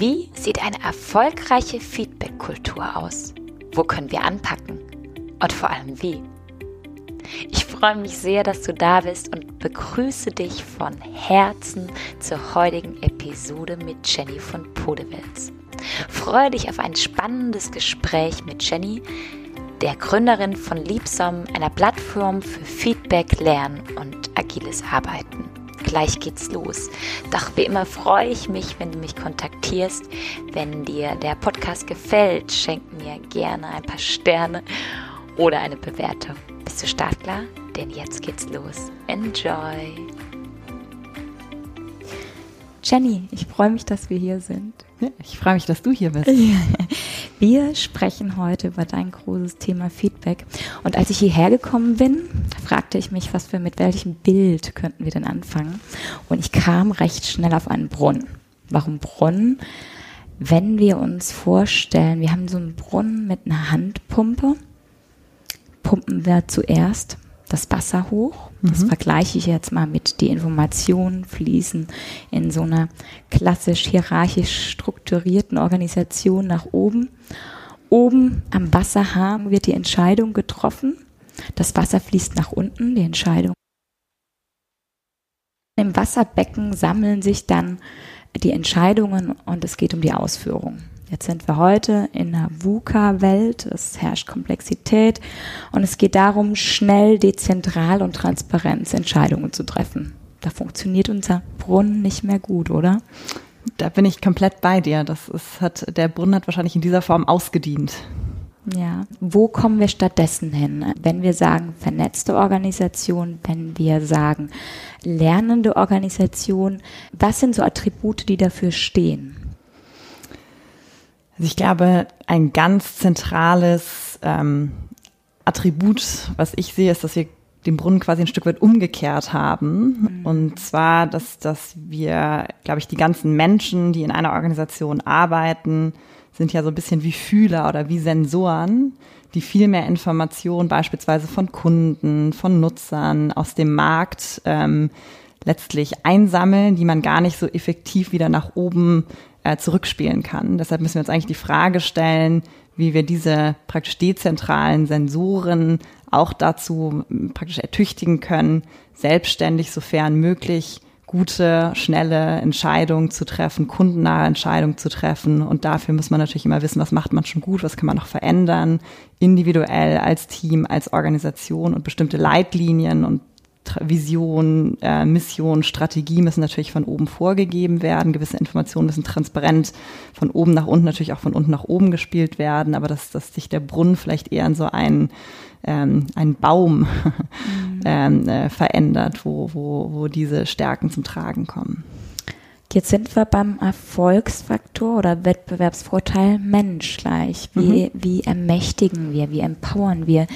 Wie sieht eine erfolgreiche Feedback-Kultur aus? Wo können wir anpacken? Und vor allem wie? Ich freue mich sehr, dass du da bist und begrüße dich von Herzen zur heutigen Episode mit Jenny von Podewils. Freue dich auf ein spannendes Gespräch mit Jenny, der Gründerin von Liebsom, einer Plattform für Feedback, Lernen und agiles Arbeiten. Gleich geht's los. Doch wie immer freue ich mich, wenn du mich kontaktierst. Wenn dir der Podcast gefällt, schenk mir gerne ein paar Sterne oder eine Bewertung. Bist du startklar? Denn jetzt geht's los. Enjoy! Jenny, ich freue mich, dass wir hier sind. Ja, ich freue mich, dass du hier bist. Wir sprechen heute über dein großes Thema Feedback. Und als ich hierher gekommen bin, fragte ich mich, was wir mit welchem Bild könnten wir denn anfangen? Und ich kam recht schnell auf einen Brunnen. Warum Brunnen? Wenn wir uns vorstellen, wir haben so einen Brunnen mit einer Handpumpe, pumpen wir zuerst das Wasser hoch. Das mhm. vergleiche ich jetzt mal mit die Informationen fließen in so einer klassisch hierarchisch strukturierten Organisation nach oben. Oben am Wasserhahn wird die Entscheidung getroffen. Das Wasser fließt nach unten, die Entscheidung. Im Wasserbecken sammeln sich dann die Entscheidungen und es geht um die Ausführung. Jetzt sind wir heute in einer VUCA-Welt, es herrscht Komplexität und es geht darum, schnell, dezentral und transparent Entscheidungen zu treffen. Da funktioniert unser Brunnen nicht mehr gut, oder? Da bin ich komplett bei dir. Das ist, hat, der Brunnen hat wahrscheinlich in dieser Form ausgedient. Ja. Wo kommen wir stattdessen hin? Wenn wir sagen vernetzte Organisation, wenn wir sagen lernende Organisation, was sind so Attribute, die dafür stehen? Also ich glaube, ein ganz zentrales ähm, Attribut, was ich sehe, ist, dass wir den Brunnen quasi ein Stück weit umgekehrt haben. Mhm. Und zwar, dass, dass wir, glaube ich, die ganzen Menschen, die in einer Organisation arbeiten, sind ja so ein bisschen wie Fühler oder wie Sensoren, die viel mehr Informationen beispielsweise von Kunden, von Nutzern aus dem Markt ähm, letztlich einsammeln, die man gar nicht so effektiv wieder nach oben äh, zurückspielen kann. Deshalb müssen wir uns eigentlich die Frage stellen, wie wir diese praktisch dezentralen Sensoren auch dazu praktisch ertüchtigen können, selbstständig, sofern möglich, gute, schnelle Entscheidungen zu treffen, kundennahe Entscheidungen zu treffen. Und dafür muss man natürlich immer wissen, was macht man schon gut, was kann man noch verändern, individuell, als Team, als Organisation und bestimmte Leitlinien und Vision, äh, Mission, Strategie müssen natürlich von oben vorgegeben werden. Gewisse Informationen müssen transparent von oben nach unten, natürlich auch von unten nach oben gespielt werden, aber dass, dass sich der Brunnen vielleicht eher in so einen, ähm, einen Baum mhm. ähm, äh, verändert, wo, wo, wo diese Stärken zum Tragen kommen. Jetzt sind wir beim Erfolgsfaktor oder Wettbewerbsvorteil Mensch gleich. Wie, mhm. wie ermächtigen wir, wie empowern wir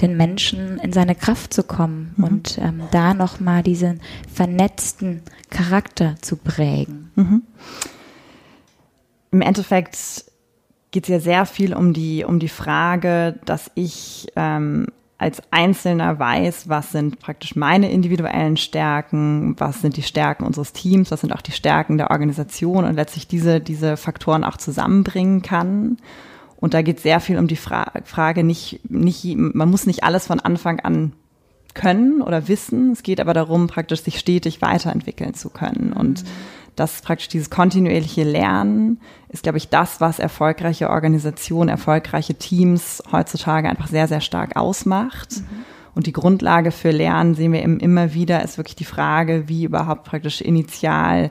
den Menschen in seine Kraft zu kommen mhm. und ähm, da nochmal diesen vernetzten Charakter zu prägen? Mhm. Im Endeffekt geht es ja sehr viel um die, um die Frage, dass ich ähm, als Einzelner weiß, was sind praktisch meine individuellen Stärken, was sind die Stärken unseres Teams, was sind auch die Stärken der Organisation und letztlich diese, diese Faktoren auch zusammenbringen kann. Und da geht sehr viel um die Fra Frage, nicht, nicht, man muss nicht alles von Anfang an können oder wissen. Es geht aber darum, praktisch sich stetig weiterentwickeln zu können. Und mhm dass praktisch dieses kontinuierliche Lernen ist, glaube ich, das, was erfolgreiche Organisationen, erfolgreiche Teams heutzutage einfach sehr, sehr stark ausmacht. Mhm. Und die Grundlage für Lernen sehen wir immer wieder, ist wirklich die Frage, wie überhaupt praktisch initial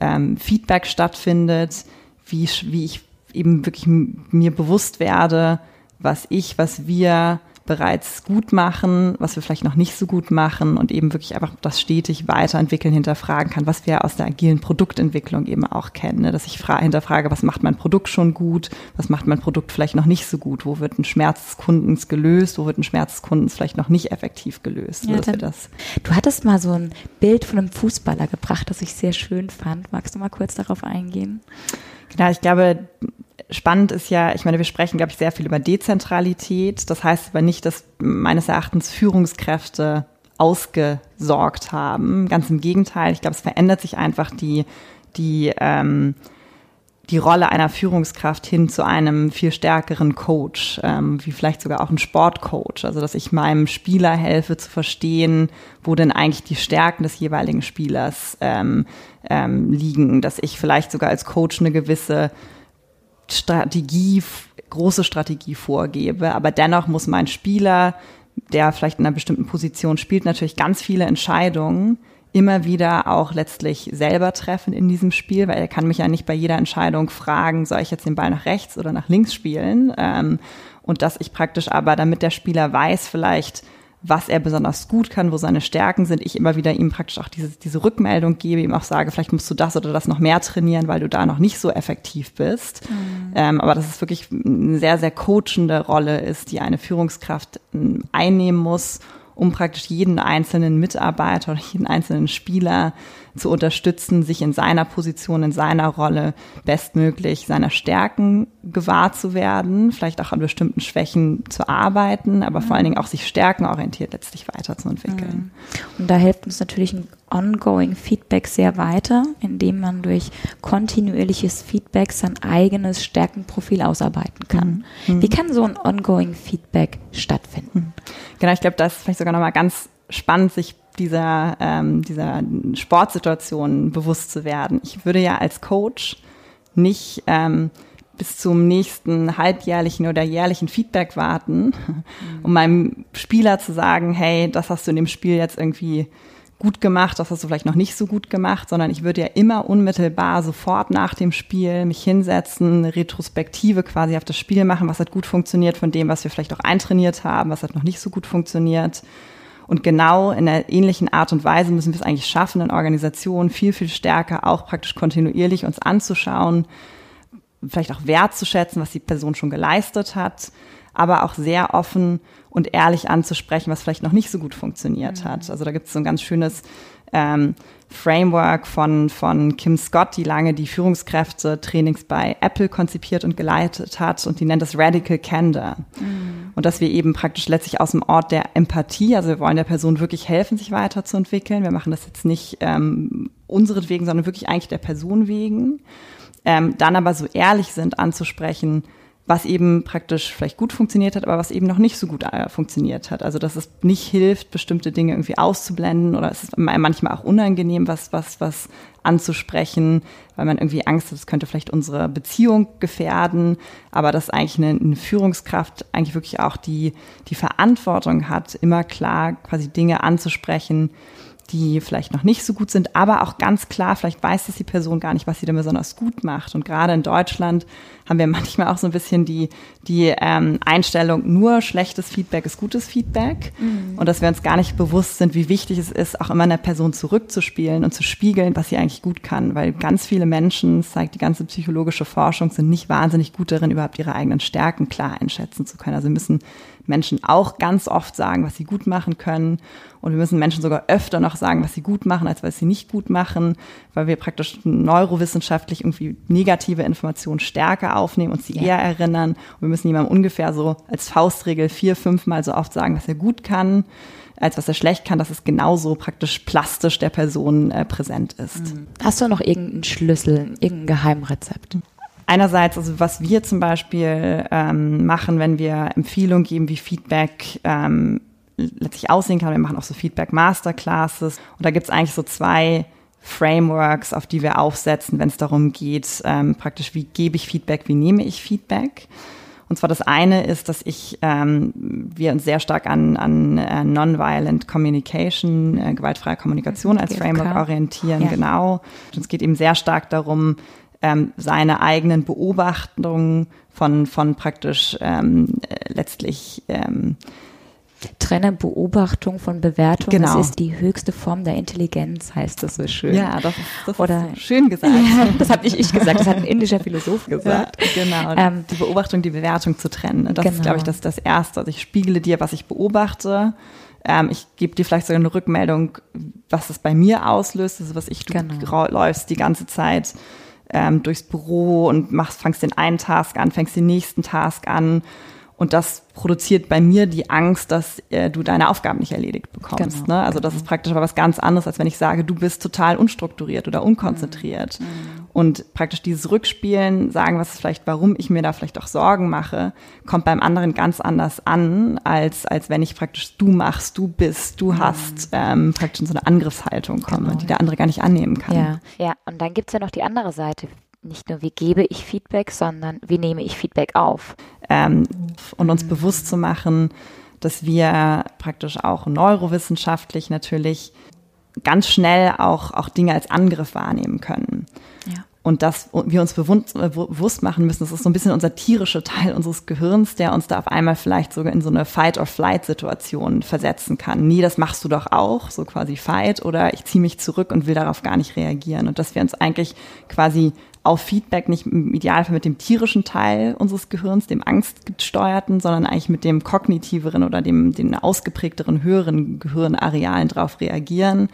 ähm, Feedback stattfindet, wie, wie ich eben wirklich mir bewusst werde, was ich, was wir bereits gut machen, was wir vielleicht noch nicht so gut machen und eben wirklich einfach das stetig weiterentwickeln, hinterfragen kann, was wir aus der agilen Produktentwicklung eben auch kennen. Ne? Dass ich hinterfrage, was macht mein Produkt schon gut, was macht mein Produkt vielleicht noch nicht so gut, wo wird ein Schmerz des Kundens gelöst, wo wird ein Schmerz des Kundens vielleicht noch nicht effektiv gelöst. Ja, dann, das du hattest mal so ein Bild von einem Fußballer gebracht, das ich sehr schön fand. Magst du mal kurz darauf eingehen? Genau, ich glaube, spannend ist ja, ich meine, wir sprechen, glaube ich, sehr viel über Dezentralität. Das heißt aber nicht, dass meines Erachtens Führungskräfte ausgesorgt haben. Ganz im Gegenteil, ich glaube, es verändert sich einfach die, die, ähm, die Rolle einer Führungskraft hin zu einem viel stärkeren Coach, ähm, wie vielleicht sogar auch ein Sportcoach. Also dass ich meinem Spieler helfe zu verstehen, wo denn eigentlich die Stärken des jeweiligen Spielers ähm, ähm, liegen, dass ich vielleicht sogar als Coach eine gewisse Strategie, große Strategie vorgebe, aber dennoch muss mein Spieler, der vielleicht in einer bestimmten Position spielt, natürlich ganz viele Entscheidungen immer wieder auch letztlich selber treffen in diesem Spiel, weil er kann mich ja nicht bei jeder Entscheidung fragen, soll ich jetzt den Ball nach rechts oder nach links spielen? Ähm, und dass ich praktisch aber, damit der Spieler weiß vielleicht, was er besonders gut kann, wo seine Stärken sind, ich immer wieder ihm praktisch auch diese, diese Rückmeldung gebe, ihm auch sage, vielleicht musst du das oder das noch mehr trainieren, weil du da noch nicht so effektiv bist. Mhm. Ähm, aber dass es wirklich eine sehr, sehr coachende Rolle ist, die eine Führungskraft ähm, einnehmen muss, um praktisch jeden einzelnen Mitarbeiter oder jeden einzelnen Spieler zu unterstützen, sich in seiner Position, in seiner Rolle bestmöglich seiner Stärken gewahr zu werden, vielleicht auch an bestimmten Schwächen zu arbeiten, aber vor allen Dingen auch sich stärkenorientiert letztlich weiterzuentwickeln. Mhm. Und da hilft uns natürlich ein ongoing Feedback sehr weiter, indem man durch kontinuierliches Feedback sein eigenes Stärkenprofil ausarbeiten kann. Mhm. Wie kann so ein ongoing Feedback stattfinden? Genau, ich glaube, das ist vielleicht sogar nochmal ganz spannend, sich dieser, ähm, dieser Sportsituation bewusst zu werden. Ich würde ja als Coach nicht ähm, bis zum nächsten halbjährlichen oder jährlichen Feedback warten, mhm. um meinem Spieler zu sagen, hey, das hast du in dem Spiel jetzt irgendwie gut gemacht, das hast du vielleicht noch nicht so gut gemacht, sondern ich würde ja immer unmittelbar sofort nach dem Spiel mich hinsetzen, eine Retrospektive quasi auf das Spiel machen, was hat gut funktioniert von dem, was wir vielleicht auch eintrainiert haben, was hat noch nicht so gut funktioniert und genau in einer ähnlichen Art und Weise müssen wir es eigentlich schaffen, in Organisationen viel, viel stärker auch praktisch kontinuierlich uns anzuschauen, vielleicht auch wertzuschätzen, was die Person schon geleistet hat, aber auch sehr offen und ehrlich anzusprechen, was vielleicht noch nicht so gut funktioniert mhm. hat. Also da gibt es so ein ganz schönes ähm, Framework von, von Kim Scott, die lange die Führungskräfte-Trainings bei Apple konzipiert und geleitet hat und die nennt das Radical Candor. Mhm. Und dass wir eben praktisch letztlich aus dem Ort der Empathie, also wir wollen der Person wirklich helfen, sich weiterzuentwickeln. Wir machen das jetzt nicht ähm, unseretwegen, sondern wirklich eigentlich der Person wegen. Ähm, dann aber so ehrlich sind anzusprechen, was eben praktisch vielleicht gut funktioniert hat, aber was eben noch nicht so gut äh, funktioniert hat. Also dass es nicht hilft, bestimmte Dinge irgendwie auszublenden oder es ist manchmal auch unangenehm, was, was, was anzusprechen, weil man irgendwie Angst hat, es könnte vielleicht unsere Beziehung gefährden, aber dass eigentlich eine, eine Führungskraft eigentlich wirklich auch die, die Verantwortung hat, immer klar quasi Dinge anzusprechen, die vielleicht noch nicht so gut sind, aber auch ganz klar, vielleicht weiß das die Person gar nicht, was sie denn besonders gut macht. Und gerade in Deutschland haben wir manchmal auch so ein bisschen die, die ähm, Einstellung, nur schlechtes Feedback ist gutes Feedback. Mhm. Und dass wir uns gar nicht bewusst sind, wie wichtig es ist, auch immer einer Person zurückzuspielen und zu spiegeln, was sie eigentlich gut kann. Weil ganz viele Menschen, das zeigt die ganze psychologische Forschung, sind nicht wahnsinnig gut darin, überhaupt ihre eigenen Stärken klar einschätzen zu können. Also müssen Menschen auch ganz oft sagen, was sie gut machen können. Und wir müssen Menschen sogar öfter noch sagen, was sie gut machen, als was sie nicht gut machen, weil wir praktisch neurowissenschaftlich irgendwie negative Informationen stärker aufnehmen und sie ja. eher erinnern. Und wir müssen jemandem ungefähr so als Faustregel vier, fünfmal so oft sagen, was er gut kann als was er schlecht kann, dass es genauso praktisch plastisch der Person äh, präsent ist. Mhm. Hast du noch irgendeinen Schlüssel, irgendein Geheimrezept? Einerseits, also was wir zum Beispiel ähm, machen, wenn wir Empfehlungen geben, wie Feedback ähm, letztlich aussehen kann. Wir machen auch so Feedback Masterclasses. Und da gibt's eigentlich so zwei Frameworks, auf die wir aufsetzen, wenn es darum geht, ähm, praktisch, wie gebe ich Feedback, wie nehme ich Feedback. Und zwar das eine ist, dass ich ähm, wir uns sehr stark an, an äh, Nonviolent Communication, äh, gewaltfreie Kommunikation als Framework orientieren, ja. genau. Und es geht eben sehr stark darum, ähm, seine eigenen Beobachtungen von, von praktisch ähm, letztlich ähm, Trenne Beobachtung von Bewertung. Genau. Das ist die höchste Form der Intelligenz, heißt das so schön. Ja, ist, das Oder, schön gesagt. Das habe nicht ich gesagt, das hat ein indischer Philosoph gesagt. Ja, genau. Ähm, die Beobachtung, die Bewertung zu trennen. Das genau. ist, glaube ich, das, das Erste. Also ich spiegle dir, was ich beobachte. Ähm, ich gebe dir vielleicht sogar eine Rückmeldung, was es bei mir auslöst. Ist, was ich, du genau. läufst die ganze Zeit ähm, durchs Büro und machst, fangst den einen Task an, fängst den nächsten Task an. Und das produziert bei mir die Angst, dass äh, du deine Aufgaben nicht erledigt bekommst. Genau, ne? Also genau. das ist praktisch aber was ganz anderes, als wenn ich sage, du bist total unstrukturiert oder unkonzentriert. Mhm. Und praktisch dieses Rückspielen, sagen, was ist vielleicht, warum ich mir da vielleicht auch Sorgen mache, kommt beim anderen ganz anders an, als, als wenn ich praktisch du machst, du bist, du mhm. hast, ähm, praktisch in so eine Angriffshaltung komme, genau. die der andere gar nicht annehmen kann. Ja, ja. und dann gibt's ja noch die andere Seite. Nicht nur, wie gebe ich Feedback, sondern wie nehme ich Feedback auf. Ähm, und uns mhm. bewusst zu machen, dass wir praktisch auch neurowissenschaftlich natürlich ganz schnell auch, auch Dinge als Angriff wahrnehmen können. Und dass wir uns bewusst machen müssen, das ist so ein bisschen unser tierischer Teil unseres Gehirns, der uns da auf einmal vielleicht sogar in so eine Fight-or-Flight-Situation versetzen kann. Nee, das machst du doch auch, so quasi Fight, oder ich ziehe mich zurück und will darauf gar nicht reagieren. Und dass wir uns eigentlich quasi auf Feedback nicht im Idealfall mit dem tierischen Teil unseres Gehirns, dem angstgesteuerten, sondern eigentlich mit dem kognitiveren oder dem den ausgeprägteren höheren Gehirnarealen drauf reagieren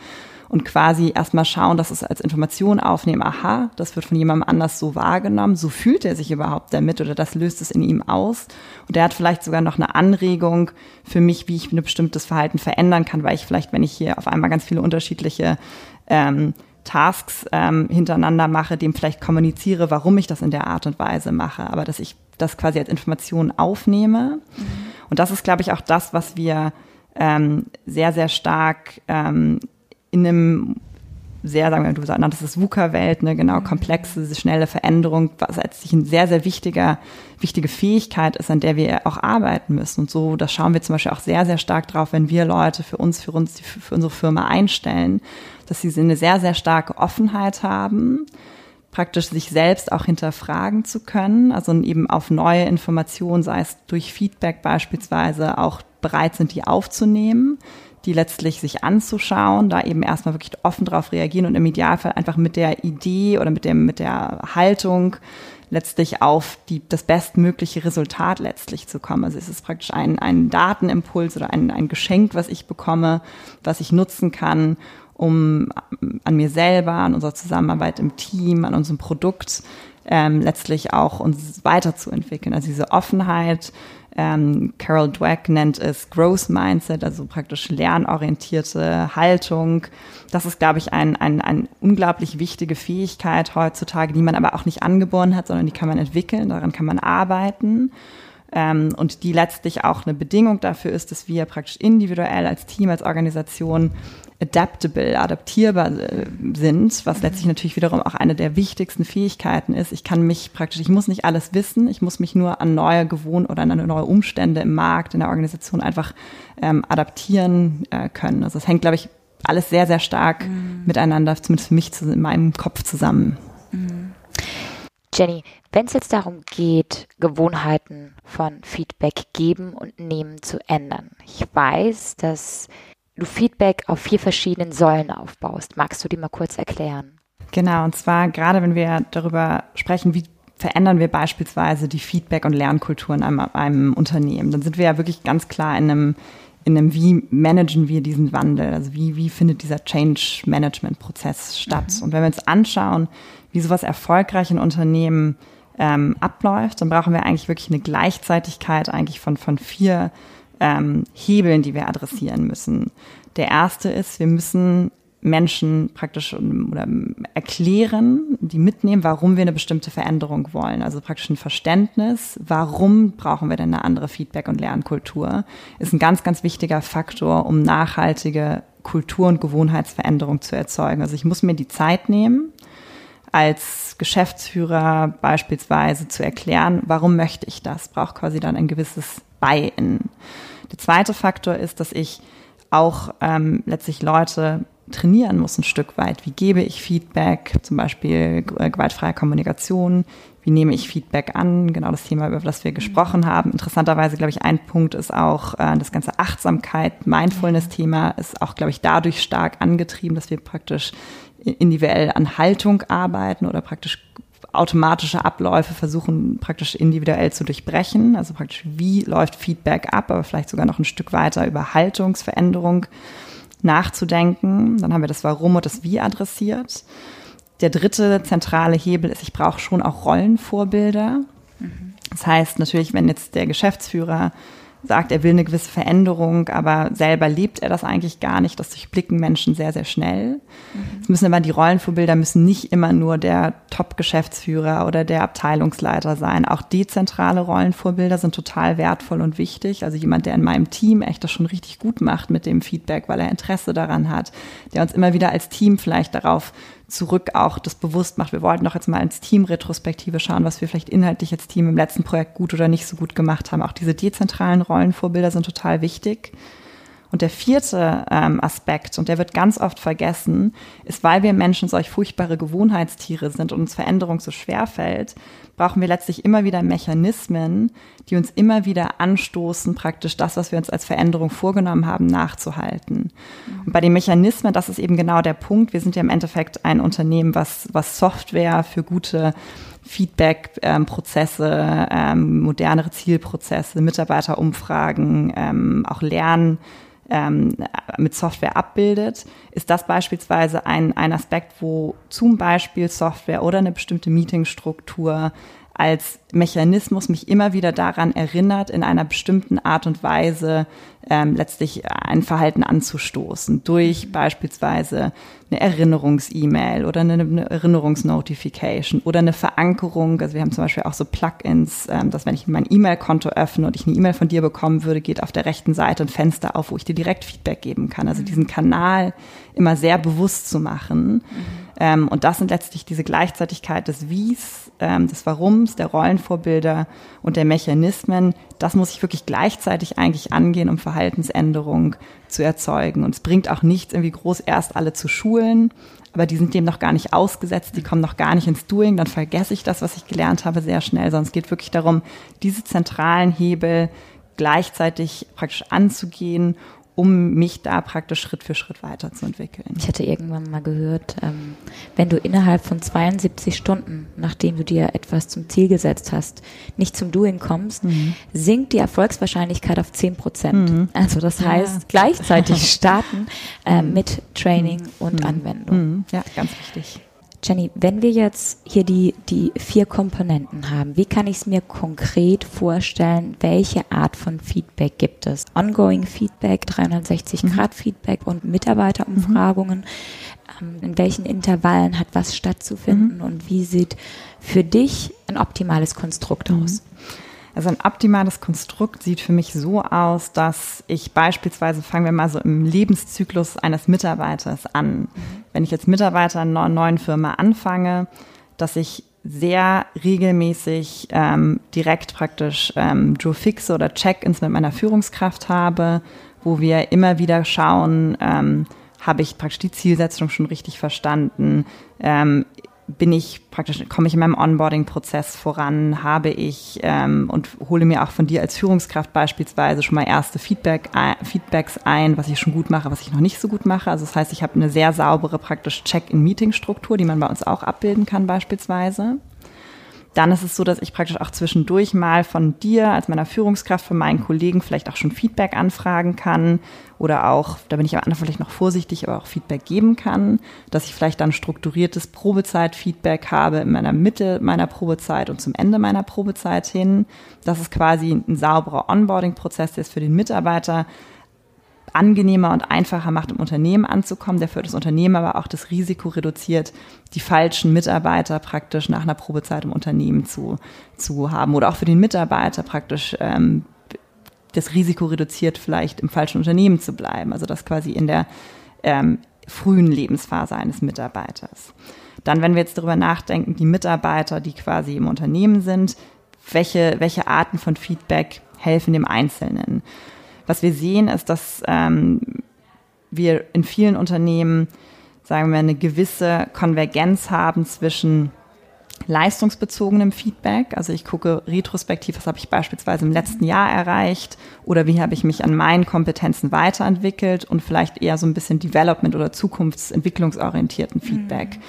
und quasi erstmal schauen, dass es als Information aufnehmen, aha, das wird von jemandem anders so wahrgenommen, so fühlt er sich überhaupt damit oder das löst es in ihm aus. Und er hat vielleicht sogar noch eine Anregung für mich, wie ich ein bestimmtes Verhalten verändern kann, weil ich vielleicht, wenn ich hier auf einmal ganz viele unterschiedliche ähm, Tasks ähm, hintereinander mache, dem vielleicht kommuniziere, warum ich das in der Art und Weise mache, aber dass ich das quasi als Information aufnehme. Mhm. Und das ist, glaube ich, auch das, was wir ähm, sehr, sehr stark ähm, in einem sehr, sagen wir, du nanntest es VUCA-Welt, eine genau mhm. komplexe, schnelle Veränderung, was letztlich ein sehr, sehr wichtiger, wichtige Fähigkeit ist, an der wir auch arbeiten müssen. Und so, da schauen wir zum Beispiel auch sehr, sehr stark drauf, wenn wir Leute für uns, für uns, für unsere Firma einstellen, dass sie eine sehr, sehr starke Offenheit haben, praktisch sich selbst auch hinterfragen zu können, also eben auf neue Informationen, sei es durch Feedback beispielsweise, auch bereit sind, die aufzunehmen, die letztlich sich anzuschauen, da eben erstmal wirklich offen drauf reagieren und im Idealfall einfach mit der Idee oder mit dem, mit der Haltung letztlich auf die, das bestmögliche Resultat letztlich zu kommen. Also es ist praktisch ein, ein Datenimpuls oder ein, ein Geschenk, was ich bekomme, was ich nutzen kann, um an mir selber, an unserer Zusammenarbeit im Team, an unserem Produkt ähm, letztlich auch uns weiterzuentwickeln. Also diese Offenheit, ähm, Carol Dweck nennt es Growth Mindset, also praktisch lernorientierte Haltung. Das ist, glaube ich, ein, ein, ein unglaublich wichtige Fähigkeit heutzutage, die man aber auch nicht angeboren hat, sondern die kann man entwickeln, daran kann man arbeiten ähm, und die letztlich auch eine Bedingung dafür ist, dass wir praktisch individuell als Team, als Organisation adaptable, adaptierbar äh, sind, was letztlich natürlich wiederum auch eine der wichtigsten Fähigkeiten ist. Ich kann mich praktisch, ich muss nicht alles wissen, ich muss mich nur an neue Gewohn oder an neue Umstände im Markt, in der Organisation einfach ähm, adaptieren äh, können. Also es hängt, glaube ich, alles sehr, sehr stark mhm. miteinander, zumindest für mich in meinem Kopf zusammen. Mhm. Jenny, wenn es jetzt darum geht, Gewohnheiten von Feedback geben und nehmen zu ändern. Ich weiß, dass du Feedback auf vier verschiedenen Säulen aufbaust. Magst du die mal kurz erklären? Genau, und zwar gerade wenn wir darüber sprechen, wie verändern wir beispielsweise die Feedback- und Lernkultur in einem, einem Unternehmen, dann sind wir ja wirklich ganz klar in einem in einem, wie managen wir diesen Wandel? Also wie, wie findet dieser Change-Management-Prozess statt? Mhm. Und wenn wir uns anschauen, wie sowas erfolgreich in Unternehmen ähm, abläuft, dann brauchen wir eigentlich wirklich eine Gleichzeitigkeit eigentlich von, von vier ähm, Hebeln, die wir adressieren müssen. Der erste ist, wir müssen Menschen praktisch oder erklären, die mitnehmen, warum wir eine bestimmte Veränderung wollen. Also praktisch ein Verständnis, warum brauchen wir denn eine andere Feedback- und Lernkultur, ist ein ganz, ganz wichtiger Faktor, um nachhaltige Kultur- und Gewohnheitsveränderung zu erzeugen. Also ich muss mir die Zeit nehmen, als Geschäftsführer beispielsweise zu erklären, warum möchte ich das, braucht quasi dann ein gewisses Buy-in. Der zweite Faktor ist, dass ich auch ähm, letztlich Leute trainieren muss ein Stück weit. Wie gebe ich Feedback, zum Beispiel äh, gewaltfreie Kommunikation? Wie nehme ich Feedback an? Genau das Thema, über das wir gesprochen haben. Interessanterweise, glaube ich, ein Punkt ist auch äh, das ganze Achtsamkeit, Mindfulness-Thema ist auch, glaube ich, dadurch stark angetrieben, dass wir praktisch individuell an Haltung arbeiten oder praktisch automatische Abläufe versuchen praktisch individuell zu durchbrechen. Also praktisch, wie läuft Feedback ab, aber vielleicht sogar noch ein Stück weiter über Haltungsveränderung nachzudenken. Dann haben wir das Warum und das Wie adressiert. Der dritte zentrale Hebel ist, ich brauche schon auch Rollenvorbilder. Mhm. Das heißt natürlich, wenn jetzt der Geschäftsführer sagt, er will eine gewisse Veränderung, aber selber lebt er das eigentlich gar nicht. Das durchblicken Menschen sehr, sehr schnell. Mhm. Es müssen aber die Rollenvorbilder müssen nicht immer nur der Top-Geschäftsführer oder der Abteilungsleiter sein. Auch dezentrale Rollenvorbilder sind total wertvoll und wichtig. Also jemand, der in meinem Team echt das schon richtig gut macht mit dem Feedback, weil er Interesse daran hat, der uns immer wieder als Team vielleicht darauf zurück auch das bewusst macht. Wir wollten doch jetzt mal ins Team Retrospektive schauen, was wir vielleicht inhaltlich als Team im letzten Projekt gut oder nicht so gut gemacht haben. Auch diese dezentralen Rollenvorbilder sind total wichtig. Und der vierte ähm, Aspekt, und der wird ganz oft vergessen, ist, weil wir Menschen solch furchtbare Gewohnheitstiere sind und uns Veränderung so schwer fällt, brauchen wir letztlich immer wieder Mechanismen, die uns immer wieder anstoßen, praktisch das, was wir uns als Veränderung vorgenommen haben, nachzuhalten. Und bei den Mechanismen, das ist eben genau der Punkt. Wir sind ja im Endeffekt ein Unternehmen, was, was Software für gute Feedback-Prozesse, ähm, modernere Zielprozesse, Mitarbeiterumfragen, ähm, auch Lernen ähm, mit Software abbildet, ist das beispielsweise ein, ein Aspekt, wo zum Beispiel Software oder eine bestimmte Meetingstruktur als Mechanismus mich immer wieder daran erinnert, in einer bestimmten Art und Weise ähm, letztlich ein Verhalten anzustoßen, durch beispielsweise eine Erinnerungs-E-Mail oder eine, eine Erinnerungsnotification oder eine Verankerung. Also wir haben zum Beispiel auch so Plugins, ähm, dass wenn ich mein E-Mail-Konto öffne und ich eine E-Mail von dir bekommen würde, geht auf der rechten Seite ein Fenster auf, wo ich dir direkt Feedback geben kann. Also diesen Kanal immer sehr bewusst zu machen. Mhm. Ähm, und das sind letztlich diese Gleichzeitigkeit des Wies, ähm, des Warums, der Rollenvorbilder und der Mechanismen. Das muss ich wirklich gleichzeitig eigentlich angehen, um Verhaltensänderung zu erzeugen. Und es bringt auch nichts, irgendwie groß erst alle zu schulen, aber die sind dem noch gar nicht ausgesetzt, die kommen noch gar nicht ins Doing, dann vergesse ich das, was ich gelernt habe, sehr schnell, es geht wirklich darum, diese zentralen Hebel gleichzeitig praktisch anzugehen um mich da praktisch Schritt für Schritt weiterzuentwickeln. Ich hatte irgendwann mal gehört, ähm, wenn du innerhalb von 72 Stunden, nachdem du dir etwas zum Ziel gesetzt hast, nicht zum Doing kommst, mhm. sinkt die Erfolgswahrscheinlichkeit auf 10 Prozent. Mhm. Also das heißt, ja. gleichzeitig starten äh, mhm. mit Training und mhm. Anwendung. Mhm. Ja, ganz wichtig. Jenny, wenn wir jetzt hier die, die vier Komponenten haben, wie kann ich es mir konkret vorstellen, welche Art von Feedback gibt es? Ongoing Feedback, 360-Grad-Feedback mhm. und Mitarbeiterumfragungen. Mhm. In welchen Intervallen hat was stattzufinden mhm. und wie sieht für dich ein optimales Konstrukt mhm. aus? Also ein optimales Konstrukt sieht für mich so aus, dass ich beispielsweise, fangen wir mal so im Lebenszyklus eines Mitarbeiters an. Wenn ich jetzt Mitarbeiter einer neuen Firma anfange, dass ich sehr regelmäßig ähm, direkt praktisch ähm, Joe Fixe oder Check-ins mit meiner Führungskraft habe, wo wir immer wieder schauen, ähm, habe ich praktisch die Zielsetzung schon richtig verstanden, ähm, bin ich praktisch, komme ich in meinem Onboarding-Prozess voran, habe ich ähm, und hole mir auch von dir als Führungskraft beispielsweise schon mal erste Feedback, äh, Feedbacks ein, was ich schon gut mache, was ich noch nicht so gut mache. Also das heißt, ich habe eine sehr saubere praktisch Check-in-Meeting-Struktur, die man bei uns auch abbilden kann beispielsweise. Dann ist es so, dass ich praktisch auch zwischendurch mal von dir als meiner Führungskraft, von meinen Kollegen vielleicht auch schon Feedback anfragen kann oder auch, da bin ich am Anfang vielleicht noch vorsichtig, aber auch Feedback geben kann, dass ich vielleicht dann strukturiertes Probezeit-Feedback habe in meiner Mitte meiner Probezeit und zum Ende meiner Probezeit hin. Das ist quasi ein sauberer Onboarding-Prozess, der ist für den Mitarbeiter angenehmer und einfacher macht, im Unternehmen anzukommen, der für das Unternehmen aber auch das Risiko reduziert, die falschen Mitarbeiter praktisch nach einer Probezeit im Unternehmen zu, zu haben oder auch für den Mitarbeiter praktisch ähm, das Risiko reduziert, vielleicht im falschen Unternehmen zu bleiben. Also das quasi in der ähm, frühen Lebensphase eines Mitarbeiters. Dann, wenn wir jetzt darüber nachdenken, die Mitarbeiter, die quasi im Unternehmen sind, welche, welche Arten von Feedback helfen dem Einzelnen? Was wir sehen, ist, dass ähm, wir in vielen Unternehmen, sagen wir, eine gewisse Konvergenz haben zwischen leistungsbezogenem Feedback. Also ich gucke retrospektiv, was habe ich beispielsweise im letzten Jahr erreicht oder wie habe ich mich an meinen Kompetenzen weiterentwickelt und vielleicht eher so ein bisschen Development- oder zukunftsentwicklungsorientierten Feedback. Mhm.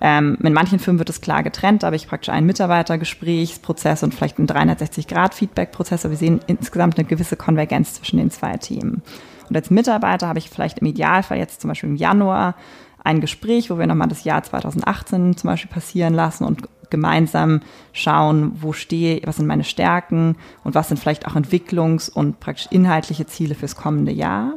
Ähm, in manchen Firmen wird es klar getrennt, da habe ich praktisch einen Mitarbeitergesprächsprozess und vielleicht einen 360-Grad-Feedback-Prozess, aber wir sehen insgesamt eine gewisse Konvergenz zwischen den zwei Themen. Und als Mitarbeiter habe ich vielleicht im Idealfall jetzt zum Beispiel im Januar ein Gespräch, wo wir nochmal das Jahr 2018 zum Beispiel passieren lassen und gemeinsam schauen, wo stehe, was sind meine Stärken und was sind vielleicht auch Entwicklungs- und praktisch inhaltliche Ziele fürs kommende Jahr.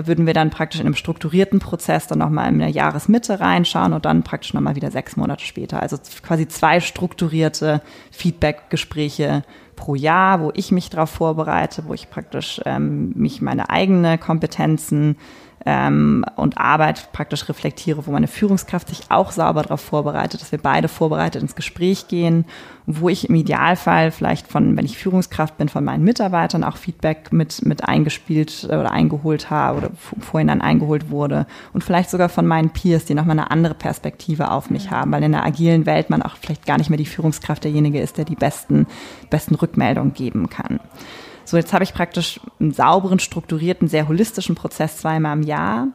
Da würden wir dann praktisch in einem strukturierten Prozess dann nochmal in der Jahresmitte reinschauen und dann praktisch nochmal wieder sechs Monate später. Also quasi zwei strukturierte Feedback-Gespräche pro Jahr, wo ich mich darauf vorbereite, wo ich praktisch ähm, mich meine eigene Kompetenzen ähm, und Arbeit praktisch reflektiere, wo meine Führungskraft sich auch sauber darauf vorbereitet, dass wir beide vorbereitet ins Gespräch gehen, wo ich im Idealfall vielleicht von, wenn ich Führungskraft bin, von meinen Mitarbeitern auch Feedback mit, mit eingespielt oder eingeholt habe oder vorhin dann eingeholt wurde und vielleicht sogar von meinen Peers, die nochmal eine andere Perspektive auf mich haben, weil in der agilen Welt man auch vielleicht gar nicht mehr die Führungskraft derjenige ist, der die besten, besten Rückmeldungen geben kann. So, jetzt habe ich praktisch einen sauberen, strukturierten, sehr holistischen Prozess zweimal im Jahr.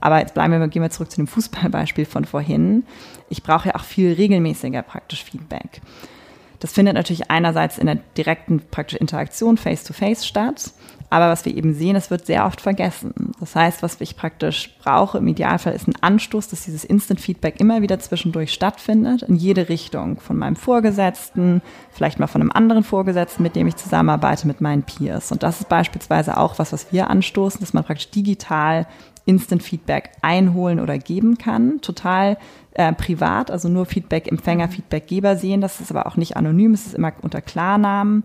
Aber jetzt bleiben wir, gehen wir zurück zu dem Fußballbeispiel von vorhin. Ich brauche ja auch viel regelmäßiger praktisch Feedback. Das findet natürlich einerseits in der direkten praktisch Interaktion face-to-face -face statt. Aber was wir eben sehen, es wird sehr oft vergessen. Das heißt, was ich praktisch brauche im Idealfall ist ein Anstoß, dass dieses Instant Feedback immer wieder zwischendurch stattfindet, in jede Richtung. Von meinem Vorgesetzten, vielleicht mal von einem anderen Vorgesetzten, mit dem ich zusammenarbeite, mit meinen Peers. Und das ist beispielsweise auch was, was wir anstoßen, dass man praktisch digital Instant Feedback einholen oder geben kann. Total äh, privat, also nur Feedback, Empfänger, Feedbackgeber sehen. Das ist aber auch nicht anonym, es ist immer unter Klarnamen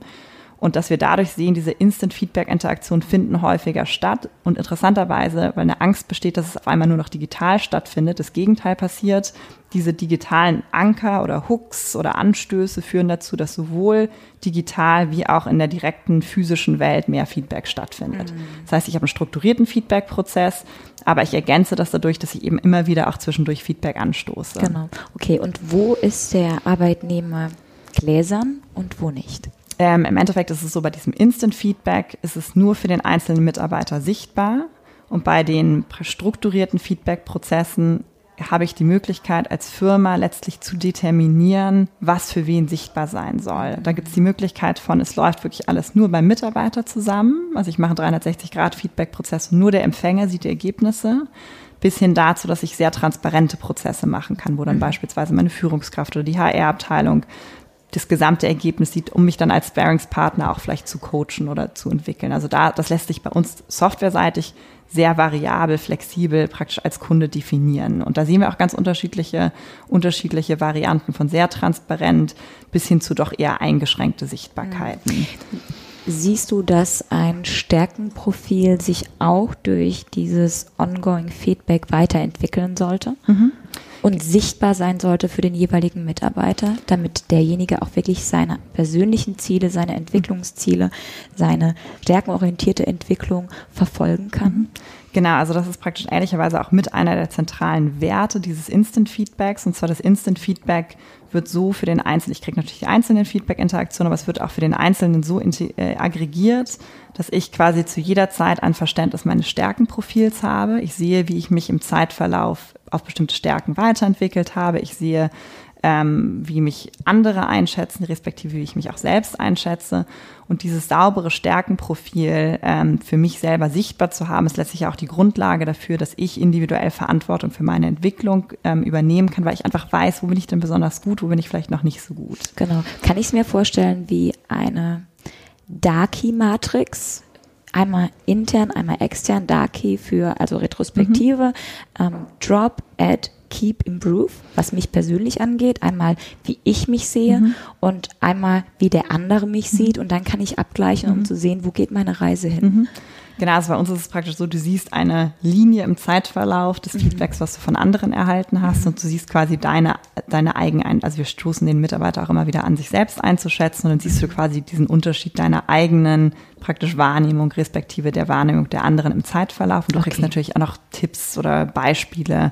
und dass wir dadurch sehen, diese Instant-Feedback-Interaktionen finden häufiger statt und interessanterweise, weil eine Angst besteht, dass es auf einmal nur noch digital stattfindet, das Gegenteil passiert. Diese digitalen Anker oder Hooks oder Anstöße führen dazu, dass sowohl digital wie auch in der direkten physischen Welt mehr Feedback stattfindet. Mhm. Das heißt, ich habe einen strukturierten Feedback-Prozess, aber ich ergänze das dadurch, dass ich eben immer wieder auch zwischendurch Feedback anstoße. Genau. Okay, und wo ist der Arbeitnehmer gläsern und wo nicht? Ähm, Im Endeffekt ist es so, bei diesem Instant Feedback ist es nur für den einzelnen Mitarbeiter sichtbar. Und bei den strukturierten Feedback-Prozessen habe ich die Möglichkeit, als Firma letztlich zu determinieren, was für wen sichtbar sein soll. Da gibt es die Möglichkeit von, es läuft wirklich alles nur beim Mitarbeiter zusammen. Also ich mache 360-Grad-Feedback-Prozess und nur der Empfänger sieht die Ergebnisse bis hin dazu, dass ich sehr transparente Prozesse machen kann, wo dann mhm. beispielsweise meine Führungskraft oder die HR-Abteilung das gesamte Ergebnis sieht, um mich dann als Sparingspartner auch vielleicht zu coachen oder zu entwickeln. Also da, das lässt sich bei uns softwareseitig sehr variabel, flexibel praktisch als Kunde definieren. Und da sehen wir auch ganz unterschiedliche, unterschiedliche Varianten von sehr transparent bis hin zu doch eher eingeschränkte Sichtbarkeiten. Siehst du, dass ein Stärkenprofil sich auch durch dieses ongoing Feedback weiterentwickeln sollte? Mhm und sichtbar sein sollte für den jeweiligen Mitarbeiter, damit derjenige auch wirklich seine persönlichen Ziele, seine Entwicklungsziele, seine stärkenorientierte Entwicklung verfolgen kann. Mhm. Genau, also das ist praktisch ehrlicherweise auch mit einer der zentralen Werte dieses Instant Feedbacks. Und zwar das Instant Feedback wird so für den Einzelnen, ich kriege natürlich die einzelnen Feedback-Interaktionen, aber es wird auch für den Einzelnen so äh, aggregiert, dass ich quasi zu jeder Zeit ein Verständnis meines Stärkenprofils habe. Ich sehe, wie ich mich im Zeitverlauf auf bestimmte Stärken weiterentwickelt habe. Ich sehe, ähm, wie mich andere einschätzen, respektive wie ich mich auch selbst einschätze. Und dieses saubere Stärkenprofil ähm, für mich selber sichtbar zu haben, ist letztlich auch die Grundlage dafür, dass ich individuell Verantwortung für meine Entwicklung ähm, übernehmen kann, weil ich einfach weiß, wo bin ich denn besonders gut, wo bin ich vielleicht noch nicht so gut. Genau. Kann ich es mir vorstellen wie eine Darky-Matrix, einmal intern, einmal extern, Darkey für also Retrospektive, mhm. ähm, Drop, Add, Keep, Improve, was mich persönlich angeht, einmal wie ich mich sehe mhm. und einmal wie der andere mich mhm. sieht und dann kann ich abgleichen, um mhm. zu sehen, wo geht meine Reise hin. Mhm. Genau, also bei uns ist es praktisch so, du siehst eine Linie im Zeitverlauf des mhm. Feedbacks, was du von anderen erhalten hast und du siehst quasi deine, deine eigenen, also wir stoßen den Mitarbeiter auch immer wieder an, sich selbst einzuschätzen und dann siehst du quasi diesen Unterschied deiner eigenen praktisch Wahrnehmung respektive der Wahrnehmung der anderen im Zeitverlauf und du okay. kriegst natürlich auch noch Tipps oder Beispiele,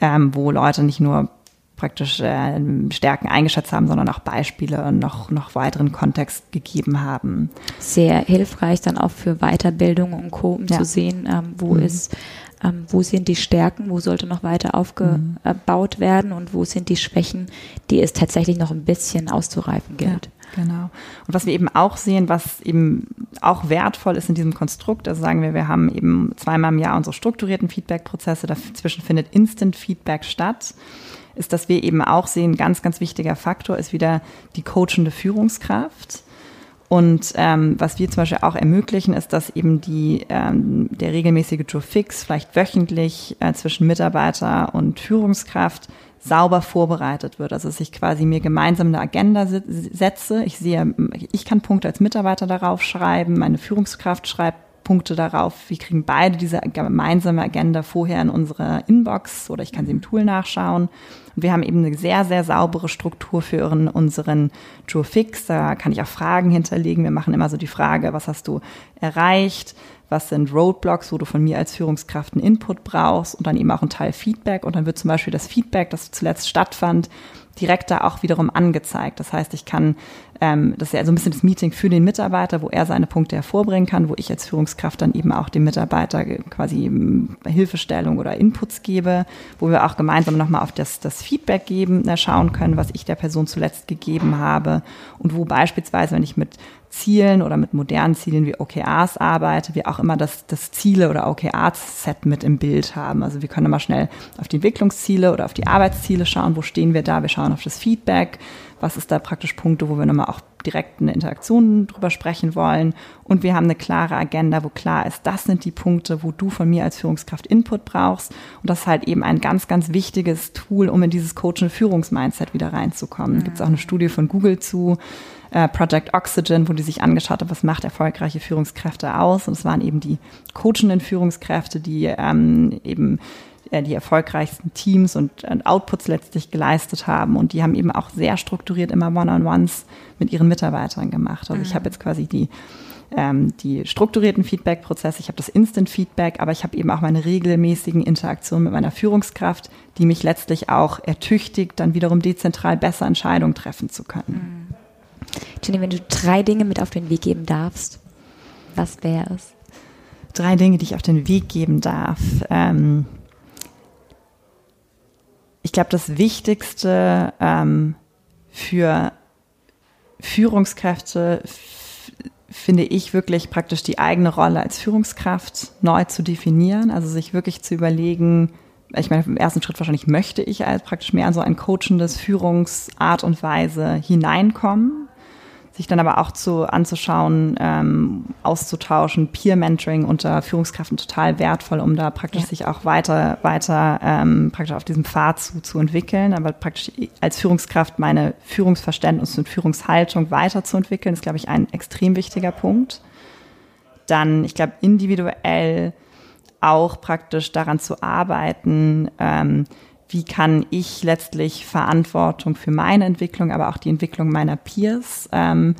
ähm, wo Leute nicht nur praktisch äh, Stärken eingeschätzt haben, sondern auch Beispiele und noch, noch weiteren Kontext gegeben haben. Sehr hilfreich dann auch für Weiterbildung und Co., um ja. zu sehen, ähm, wo mhm. ist, ähm, wo sind die Stärken, wo sollte noch weiter aufgebaut mhm. werden und wo sind die Schwächen, die es tatsächlich noch ein bisschen auszureifen gilt. Ja. Genau. Und was wir eben auch sehen, was eben auch wertvoll ist in diesem Konstrukt, also sagen wir, wir haben eben zweimal im Jahr unsere strukturierten Feedback-Prozesse, dazwischen findet Instant Feedback statt, ist, dass wir eben auch sehen, ganz, ganz wichtiger Faktor ist wieder die coachende Führungskraft. Und ähm, was wir zum Beispiel auch ermöglichen, ist, dass eben die, ähm, der regelmäßige Joe Fix vielleicht wöchentlich äh, zwischen Mitarbeiter und Führungskraft sauber vorbereitet wird. Also dass ich quasi mir gemeinsam eine Agenda setze. Ich sehe, ich kann Punkte als Mitarbeiter darauf schreiben, meine Führungskraft schreibt Punkte darauf. Wir kriegen beide diese gemeinsame Agenda vorher in unserer Inbox oder ich kann sie im Tool nachschauen. Und wir haben eben eine sehr, sehr saubere Struktur für unseren Joe Fix. Da kann ich auch Fragen hinterlegen. Wir machen immer so die Frage, was hast du erreicht? Was sind Roadblocks, wo du von mir als Führungskraft einen Input brauchst und dann eben auch ein Teil Feedback. Und dann wird zum Beispiel das Feedback, das zuletzt stattfand, direkt da auch wiederum angezeigt. Das heißt, ich kann, ähm, das ist ja so ein bisschen das Meeting für den Mitarbeiter, wo er seine Punkte hervorbringen kann, wo ich als Führungskraft dann eben auch dem Mitarbeiter quasi Hilfestellung oder Inputs gebe, wo wir auch gemeinsam nochmal auf das, das Feedback geben, äh, schauen können, was ich der Person zuletzt gegeben habe und wo beispielsweise, wenn ich mit Zielen oder mit modernen Zielen wie OKRs arbeite, wir auch immer das, das Ziele- oder OKR-Set mit im Bild haben. Also wir können immer schnell auf die Entwicklungsziele oder auf die Arbeitsziele schauen, wo stehen wir da, wir schauen auf das Feedback, was ist da praktisch Punkte, wo wir nochmal auch direkt eine Interaktion drüber sprechen wollen. Und wir haben eine klare Agenda, wo klar ist, das sind die Punkte, wo du von mir als Führungskraft Input brauchst. Und das ist halt eben ein ganz, ganz wichtiges Tool, um in dieses Coach-und-Führungsmindset wieder reinzukommen. Mhm. Gibt es auch eine Studie von Google zu, äh, Project Oxygen, wo die sich angeschaut haben, was macht erfolgreiche Führungskräfte aus. Und es waren eben die coachenden Führungskräfte, die ähm, eben äh, die erfolgreichsten Teams und, und Outputs letztlich geleistet haben. Und die haben eben auch sehr strukturiert immer One-on-Ones mit ihren Mitarbeitern gemacht. Also mhm. ich habe jetzt quasi die ähm, die strukturierten Feedback-Prozesse, ich habe das Instant-Feedback, aber ich habe eben auch meine regelmäßigen Interaktionen mit meiner Führungskraft, die mich letztlich auch ertüchtigt, dann wiederum dezentral besser Entscheidungen treffen zu können. Mhm. Jenny, wenn du drei Dinge mit auf den Weg geben darfst, was wäre es? Drei Dinge, die ich auf den Weg geben darf. Ähm, ich glaube, das Wichtigste ähm, für Führungskräfte finde ich wirklich praktisch die eigene Rolle als Führungskraft neu zu definieren, also sich wirklich zu überlegen, ich meine, im ersten Schritt wahrscheinlich möchte ich als praktisch mehr an so ein coachendes Führungsart und Weise hineinkommen sich dann aber auch zu anzuschauen, ähm, auszutauschen, Peer-Mentoring unter Führungskräften total wertvoll, um da praktisch ja. sich auch weiter, weiter ähm, praktisch auf diesem Pfad zu, zu entwickeln, aber praktisch als Führungskraft meine Führungsverständnis und Führungshaltung weiterzuentwickeln, ist, glaube ich, ein extrem wichtiger Punkt. Dann, ich glaube, individuell auch praktisch daran zu arbeiten, ähm, wie kann ich letztlich Verantwortung für meine Entwicklung, aber auch die Entwicklung meiner Peers ähm,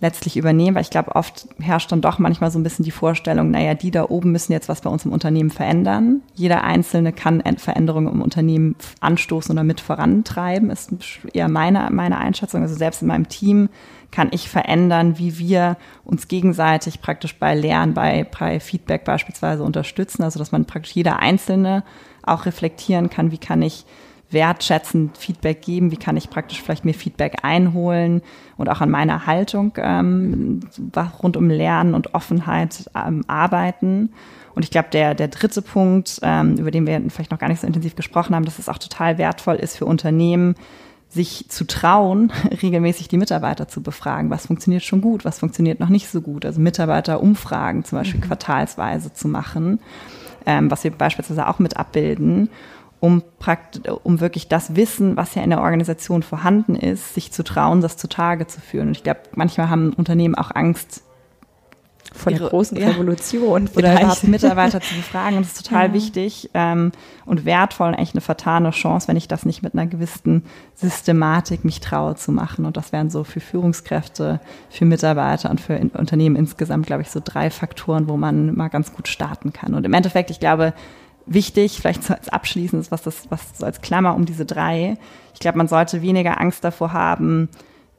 letztlich übernehmen, weil ich glaube, oft herrscht dann doch manchmal so ein bisschen die Vorstellung, naja, die da oben müssen jetzt was bei uns im Unternehmen verändern. Jeder Einzelne kann Veränderungen im Unternehmen anstoßen oder mit vorantreiben, ist eher meine, meine Einschätzung. Also selbst in meinem Team kann ich verändern, wie wir uns gegenseitig praktisch bei Lernen, bei, bei Feedback beispielsweise unterstützen. Also dass man praktisch jeder Einzelne auch reflektieren kann, wie kann ich wertschätzend Feedback geben, wie kann ich praktisch vielleicht mir Feedback einholen und auch an meiner Haltung ähm, rund um Lernen und Offenheit ähm, arbeiten. Und ich glaube, der, der dritte Punkt, ähm, über den wir vielleicht noch gar nicht so intensiv gesprochen haben, dass es auch total wertvoll ist für Unternehmen, sich zu trauen, regelmäßig die Mitarbeiter zu befragen. Was funktioniert schon gut, was funktioniert noch nicht so gut? Also Mitarbeiterumfragen zum Beispiel mhm. quartalsweise zu machen ähm, was wir beispielsweise auch mit abbilden, um, um wirklich das Wissen, was ja in der Organisation vorhanden ist, sich zu trauen, das zutage zu führen. Und ich glaube, manchmal haben Unternehmen auch Angst, von der großen ja, Revolution oder überhaupt Mitarbeiter zu befragen. Und das ist total ja. wichtig ähm, und wertvoll und eigentlich eine vertane Chance, wenn ich das nicht mit einer gewissen Systematik mich traue zu machen. Und das wären so für Führungskräfte, für Mitarbeiter und für in Unternehmen insgesamt, glaube ich, so drei Faktoren, wo man mal ganz gut starten kann. Und im Endeffekt, ich glaube, wichtig, vielleicht so als abschließendes, was das, was so als Klammer um diese drei, ich glaube, man sollte weniger Angst davor haben,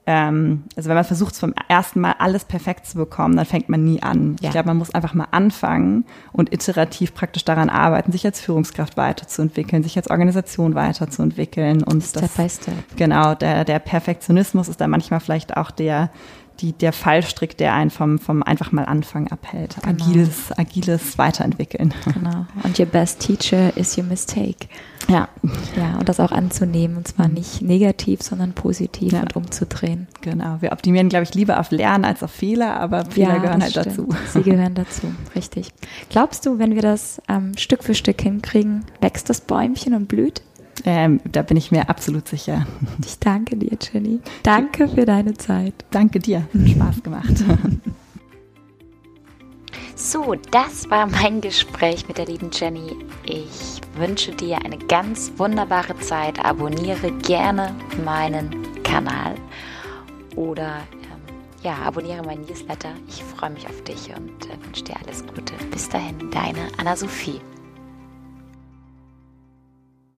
ähm, also wenn man versucht, vom ersten Mal alles perfekt zu bekommen, dann fängt man nie an. Ja. Ich glaube, man muss einfach mal anfangen und iterativ praktisch daran arbeiten, sich als Führungskraft weiterzuentwickeln, sich als Organisation weiterzuentwickeln. Und step das, by step. Genau, der, der Perfektionismus ist da manchmal vielleicht auch der, die, der Fallstrick, der einen vom, vom einfach mal anfangen abhält. Genau. Agiles, agiles Weiterentwickeln. Genau. Und your best teacher is your mistake. Ja. Ja, und das auch anzunehmen. Und zwar mhm. nicht negativ, sondern positiv ja. und umzudrehen. Genau. Wir optimieren, glaube ich, lieber auf Lernen als auf Fehler, aber Fehler ja, gehören halt stimmt. dazu. Sie gehören dazu, richtig. Glaubst du, wenn wir das ähm, Stück für Stück hinkriegen, wächst das Bäumchen und blüht? Ähm, da bin ich mir absolut sicher. Ich danke dir, Jenny. Danke für deine Zeit. Danke dir. Spaß gemacht. So, das war mein Gespräch mit der lieben Jenny. Ich wünsche dir eine ganz wunderbare Zeit. Abonniere gerne meinen Kanal oder ähm, ja, abonniere meinen Newsletter. Ich freue mich auf dich und äh, wünsche dir alles Gute. Bis dahin, deine Anna-Sophie.